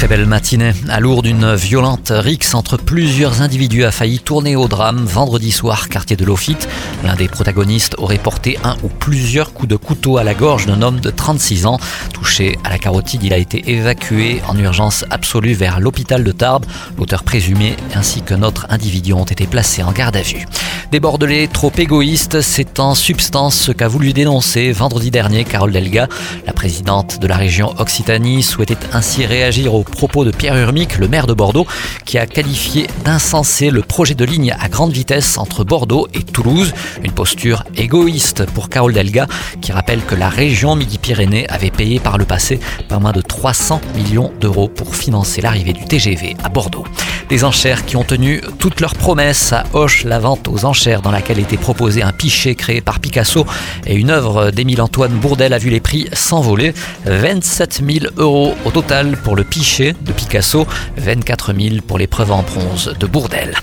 Très belle matinée. À Lourdes, une violente rixe entre plusieurs individus a failli tourner au drame vendredi soir, quartier de Laufite. L'un des protagonistes aurait porté un ou plusieurs coups de couteau à la gorge d'un homme de 36 ans. Touché à la carotide, il a été évacué en urgence absolue vers l'hôpital de Tarbes. L'auteur présumé ainsi qu'un autre individu ont été placés en garde à vue. Des Bordelais trop égoïstes, c'est en substance ce qu'a voulu dénoncer vendredi dernier Carole Delga. La présidente de la région Occitanie souhaitait ainsi réagir aux propos de Pierre Urmic, le maire de Bordeaux, qui a qualifié d'insensé le projet de ligne à grande vitesse entre Bordeaux et Toulouse. Une posture égoïste pour Carole Delga, qui rappelle que la région Midi-Pyrénées avait payé par le passé pas moins de 300 millions d'euros pour financer l'arrivée du TGV à Bordeaux. Des enchères qui ont tenu toutes leurs promesses à Hoche, la vente aux enchères dans laquelle était proposé un pichet créé par Picasso et une œuvre d'Émile-Antoine Bourdel a vu les prix s'envoler. 27 000 euros au total pour le pichet de Picasso, 24 000 pour l'épreuve en bronze de Bourdel.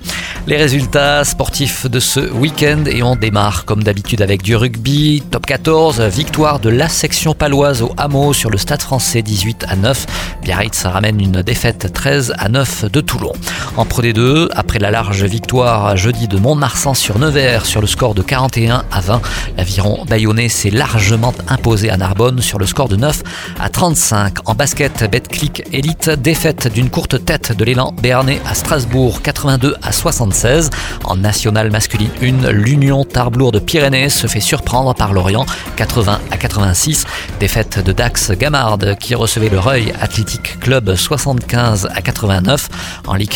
Les résultats sportifs de ce week-end et on démarre comme d'habitude avec du rugby. Top 14, victoire de la section paloise au hameau sur le stade français 18 à 9. Biarritz ramène une défaite 13 à 9 de Toulon. En Pro D2, après la large victoire jeudi de Mont-Marsan sur Nevers sur le score de 41 à 20, l'aviron d'Ayonné s'est largement imposé à Narbonne sur le score de 9 à 35. En basket, Betclic Elite, défaite d'une courte tête de l'élan béarnais à Strasbourg 82 à 76. En nationale masculine 1, l'Union Tarblour de Pyrénées se fait surprendre par Lorient 80 à 86. Défaite de Dax Gamard qui recevait le Reuil Athletic Club 75 à 89. En Ligue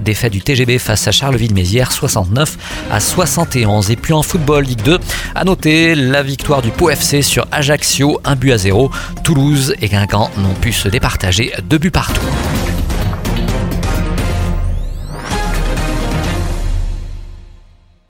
défaite du TGB face à Charleville-Mézières 69 à 71. Et puis en football Ligue 2, à noter la victoire du Pau FC sur Ajaccio, un but à zéro. Toulouse et Guingamp n'ont pu se départager deux buts partout.